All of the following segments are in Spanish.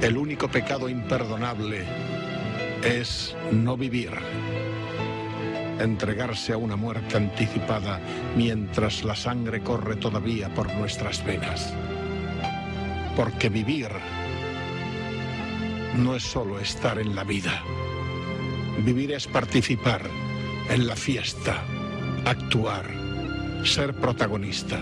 El único pecado imperdonable es no vivir, entregarse a una muerte anticipada mientras la sangre corre todavía por nuestras venas. Porque vivir no es solo estar en la vida. Vivir es participar en la fiesta, actuar, ser protagonista,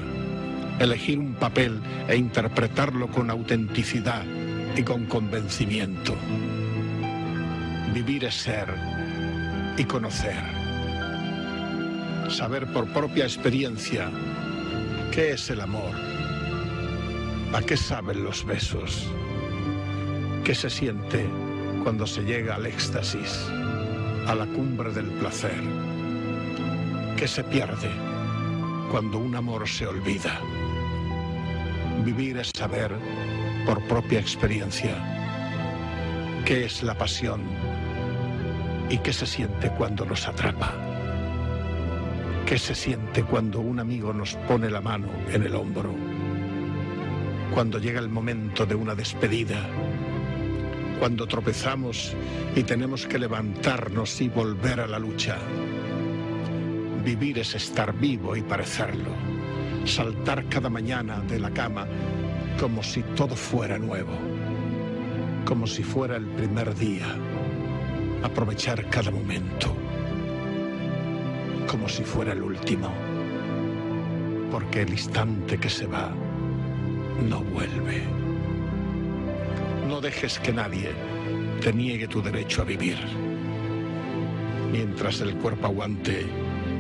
elegir un papel e interpretarlo con autenticidad y con convencimiento. Vivir es ser y conocer. Saber por propia experiencia qué es el amor, a qué saben los besos, qué se siente cuando se llega al éxtasis, a la cumbre del placer, qué se pierde cuando un amor se olvida. Vivir es saber por propia experiencia qué es la pasión y qué se siente cuando nos atrapa. ¿Qué se siente cuando un amigo nos pone la mano en el hombro? Cuando llega el momento de una despedida. Cuando tropezamos y tenemos que levantarnos y volver a la lucha. Vivir es estar vivo y parecerlo. Saltar cada mañana de la cama como si todo fuera nuevo. Como si fuera el primer día. Aprovechar cada momento como si fuera el último, porque el instante que se va no vuelve. No dejes que nadie te niegue tu derecho a vivir. Mientras el cuerpo aguante,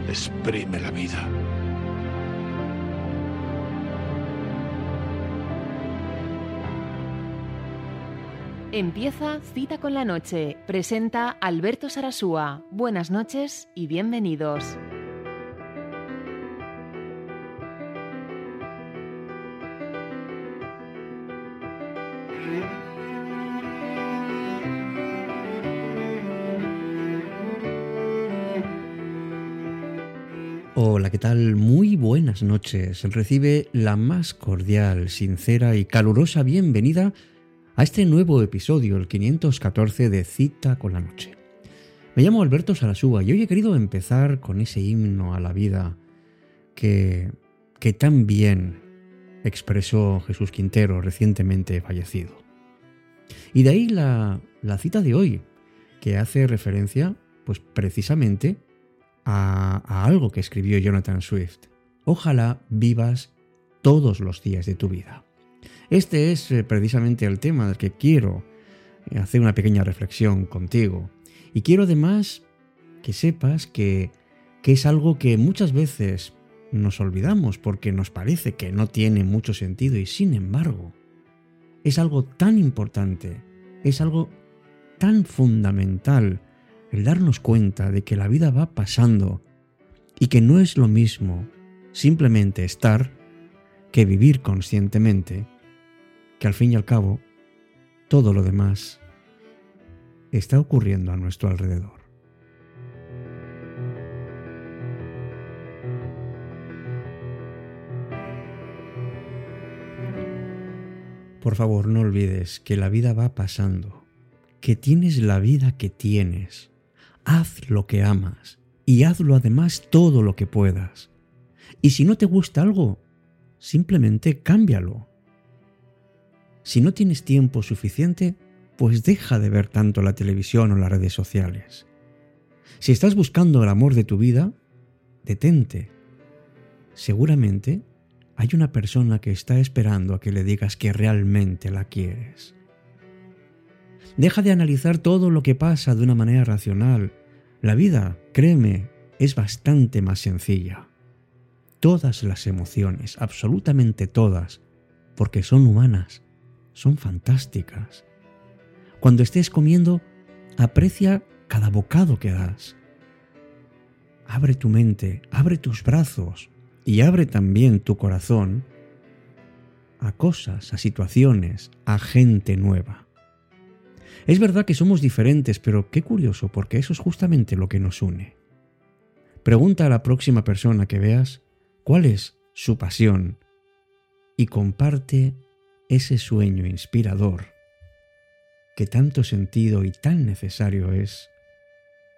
exprime la vida. Empieza Cita con la Noche. Presenta Alberto Sarasúa. Buenas noches y bienvenidos. Hola, ¿qué tal? Muy buenas noches. Recibe la más cordial, sincera y calurosa bienvenida este nuevo episodio, el 514 de Cita con la Noche. Me llamo Alberto Sarasúa y hoy he querido empezar con ese himno a la vida que, que tan bien expresó Jesús Quintero, recientemente fallecido. Y de ahí la, la cita de hoy, que hace referencia, pues precisamente, a, a algo que escribió Jonathan Swift. Ojalá vivas todos los días de tu vida. Este es eh, precisamente el tema del que quiero eh, hacer una pequeña reflexión contigo. Y quiero además que sepas que, que es algo que muchas veces nos olvidamos porque nos parece que no tiene mucho sentido y sin embargo es algo tan importante, es algo tan fundamental el darnos cuenta de que la vida va pasando y que no es lo mismo simplemente estar que vivir conscientemente, que al fin y al cabo todo lo demás está ocurriendo a nuestro alrededor. Por favor, no olvides que la vida va pasando, que tienes la vida que tienes. Haz lo que amas y hazlo además todo lo que puedas. Y si no te gusta algo, simplemente cámbialo. Si no tienes tiempo suficiente, pues deja de ver tanto la televisión o las redes sociales. Si estás buscando el amor de tu vida, detente. Seguramente hay una persona que está esperando a que le digas que realmente la quieres. Deja de analizar todo lo que pasa de una manera racional. La vida, créeme, es bastante más sencilla. Todas las emociones, absolutamente todas, porque son humanas, son fantásticas. Cuando estés comiendo, aprecia cada bocado que das. Abre tu mente, abre tus brazos, y abre también tu corazón a cosas, a situaciones, a gente nueva. Es verdad que somos diferentes, pero qué curioso, porque eso es justamente lo que nos une. Pregunta a la próxima persona que veas cuál es su pasión y comparte ese sueño inspirador que tanto sentido y tan necesario es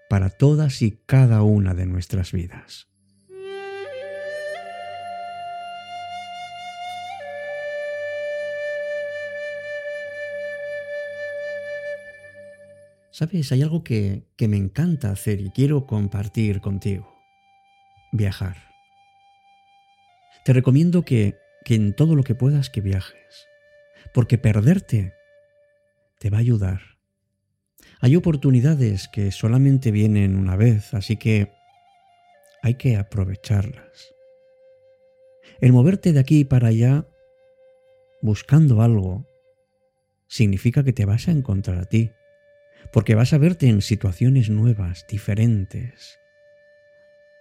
para todas y cada una de nuestras vidas. Sabes, hay algo que, me encanta hacer y quiero compartir contigo. Viajar. Te recomiendo que, que en todo lo que puedas que viajes, porque perderte te va a ayudar. Hay oportunidades que solamente vienen una vez, así que hay que aprovecharlas. El moverte de aquí para allá buscando algo significa que te vas a encontrar a ti porque vas a verte en situaciones nuevas, diferentes.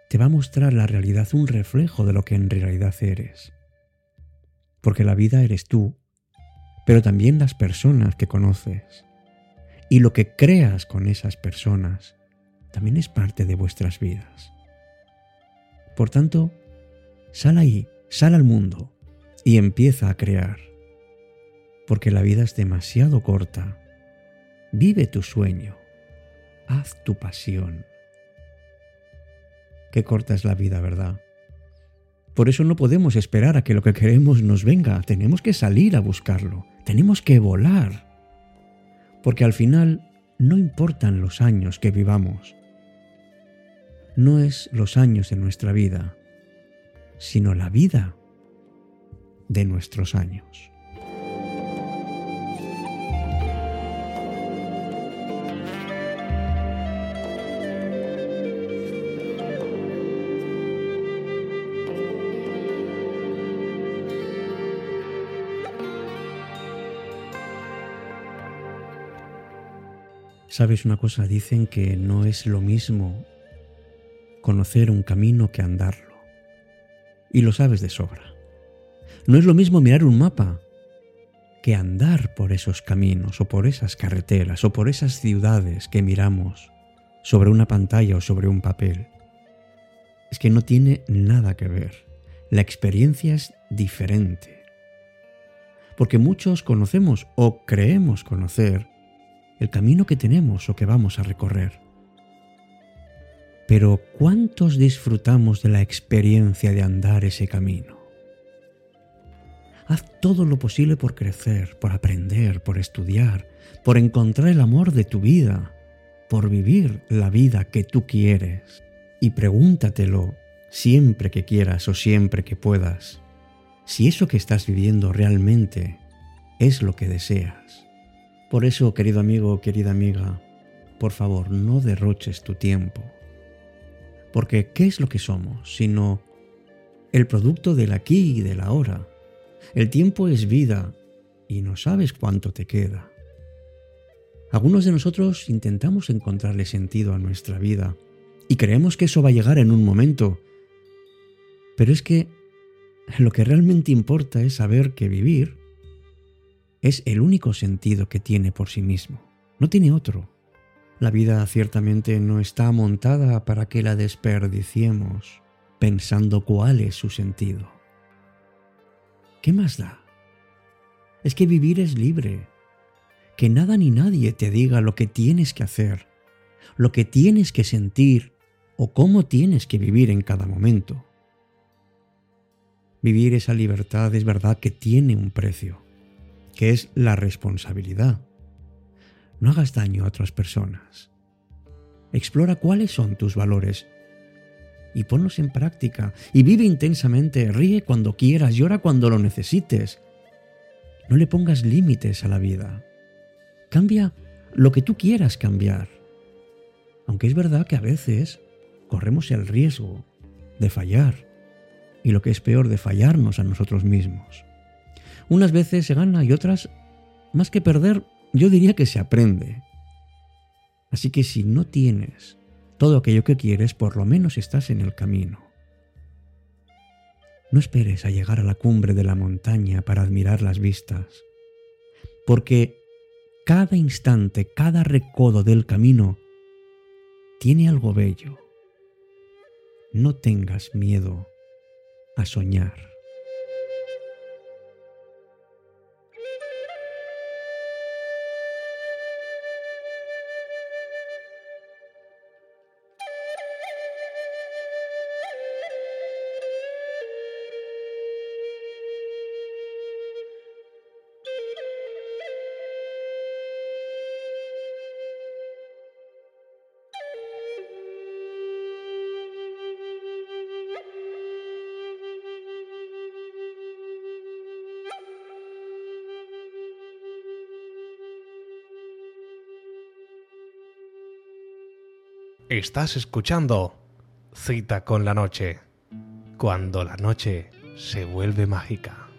Te va a mostrar la realidad un reflejo de lo que en realidad eres. Porque la vida eres tú, pero también las personas que conoces. Y lo que creas con esas personas también es parte de vuestras vidas. Por tanto, sal ahí, sal al mundo y empieza a crear. Porque la vida es demasiado corta Vive tu sueño. Haz tu pasión. Qué corta es la vida, ¿verdad? Por eso no podemos esperar a que lo que queremos nos venga. Tenemos que salir a buscarlo. Tenemos que volar. Porque al final no importan los años que vivamos. No es los años de nuestra vida, sino la vida de nuestros años. ¿Sabes una cosa? Dicen que no es lo mismo conocer un camino que andarlo. Y lo sabes de sobra. No es lo mismo mirar un mapa que andar por esos caminos o por esas carreteras o por esas ciudades que miramos sobre una pantalla o sobre un papel. Es que no tiene nada que ver. La experiencia es diferente. Porque muchos conocemos o creemos conocer el camino que tenemos o que vamos a recorrer. Pero ¿cuántos disfrutamos de la experiencia de andar ese camino? Haz todo lo posible por crecer, por aprender, por estudiar, por encontrar el amor de tu vida, por vivir la vida que tú quieres. Y pregúntatelo siempre que quieras o siempre que puedas, si eso que estás viviendo realmente es lo que deseas. Por eso, querido amigo, querida amiga, por favor, no derroches tu tiempo. Porque, ¿qué es lo que somos? Sino el producto del aquí y del ahora. El tiempo es vida y no sabes cuánto te queda. Algunos de nosotros intentamos encontrarle sentido a nuestra vida y creemos que eso va a llegar en un momento. Pero es que lo que realmente importa es saber que vivir es el único sentido que tiene por sí mismo. No tiene otro. La vida ciertamente no está montada para que la desperdiciemos pensando cuál es su sentido. ¿Qué más da? Es que vivir es libre. Que nada ni nadie te diga lo que tienes que hacer, lo que tienes que sentir o cómo tienes que vivir en cada momento. Vivir esa libertad es verdad que tiene un precio que es la responsabilidad. No hagas daño a otras personas. Explora cuáles son tus valores y ponlos en práctica y vive intensamente, ríe cuando quieras, llora cuando lo necesites. No le pongas límites a la vida. Cambia lo que tú quieras cambiar. Aunque es verdad que a veces corremos el riesgo de fallar y lo que es peor de fallarnos a nosotros mismos. Unas veces se gana y otras, más que perder, yo diría que se aprende. Así que si no tienes todo aquello que quieres, por lo menos estás en el camino. No esperes a llegar a la cumbre de la montaña para admirar las vistas, porque cada instante, cada recodo del camino tiene algo bello. No tengas miedo a soñar. Estás escuchando Cita con la Noche, cuando la noche se vuelve mágica.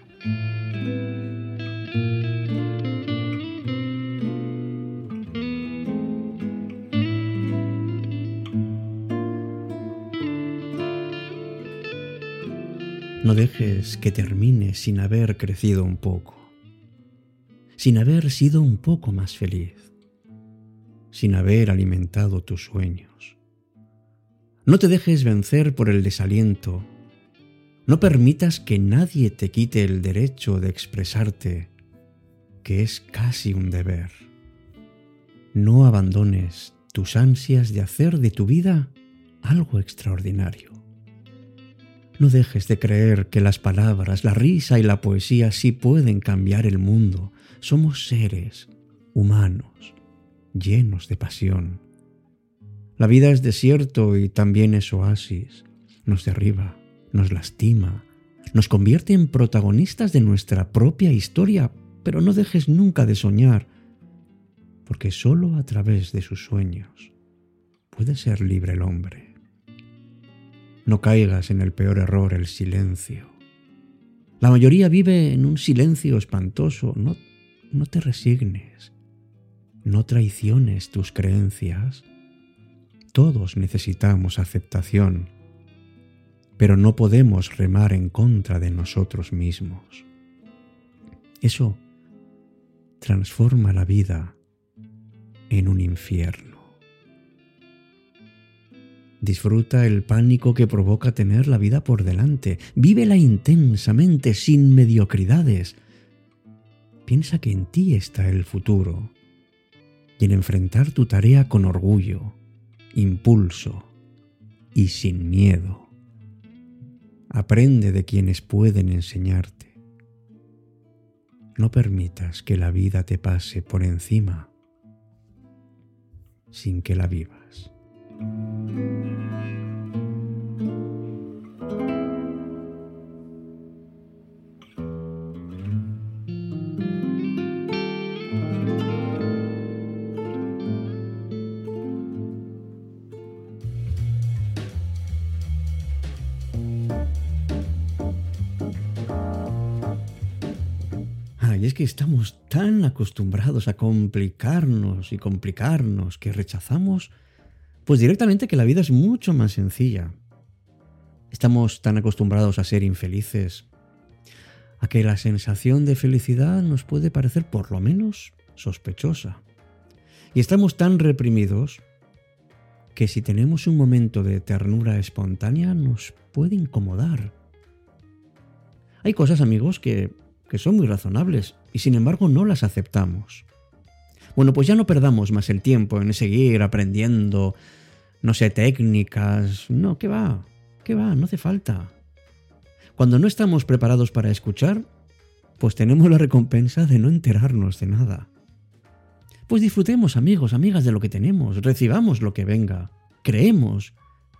No dejes que termine sin haber crecido un poco, sin haber sido un poco más feliz, sin haber alimentado tus sueños. No te dejes vencer por el desaliento. No permitas que nadie te quite el derecho de expresarte, que es casi un deber. No abandones tus ansias de hacer de tu vida algo extraordinario. No dejes de creer que las palabras, la risa y la poesía sí pueden cambiar el mundo. Somos seres humanos, llenos de pasión. La vida es desierto y también es oasis. Nos derriba, nos lastima, nos convierte en protagonistas de nuestra propia historia, pero no dejes nunca de soñar, porque solo a través de sus sueños puede ser libre el hombre. No caigas en el peor error, el silencio. La mayoría vive en un silencio espantoso. No, no te resignes. No traiciones tus creencias. Todos necesitamos aceptación, pero no podemos remar en contra de nosotros mismos. Eso transforma la vida en un infierno. Disfruta el pánico que provoca tener la vida por delante. Vívela intensamente, sin mediocridades. Piensa que en ti está el futuro y en enfrentar tu tarea con orgullo, impulso y sin miedo. Aprende de quienes pueden enseñarte. No permitas que la vida te pase por encima sin que la vivas. Y es que estamos tan acostumbrados a complicarnos y complicarnos que rechazamos pues directamente que la vida es mucho más sencilla. Estamos tan acostumbrados a ser infelices, a que la sensación de felicidad nos puede parecer por lo menos sospechosa. Y estamos tan reprimidos que si tenemos un momento de ternura espontánea nos puede incomodar. Hay cosas, amigos, que, que son muy razonables y sin embargo no las aceptamos. Bueno, pues ya no perdamos más el tiempo en seguir aprendiendo no sé, técnicas. No, ¿qué va? ¿Qué va? No hace falta. Cuando no estamos preparados para escuchar, pues tenemos la recompensa de no enterarnos de nada. Pues disfrutemos, amigos, amigas, de lo que tenemos, recibamos lo que venga, creemos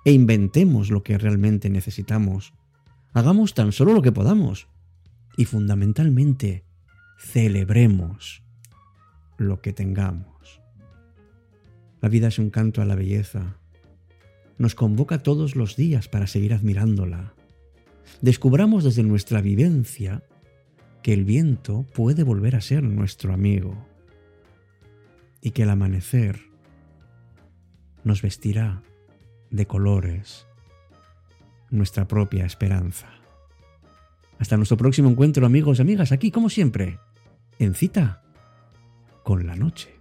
e inventemos lo que realmente necesitamos. Hagamos tan solo lo que podamos y fundamentalmente celebremos lo que tengamos. La vida es un canto a la belleza, nos convoca todos los días para seguir admirándola. Descubramos desde nuestra vivencia que el viento puede volver a ser nuestro amigo y que el amanecer nos vestirá de colores nuestra propia esperanza. Hasta nuestro próximo encuentro amigos y amigas, aquí como siempre, en cita con la noche.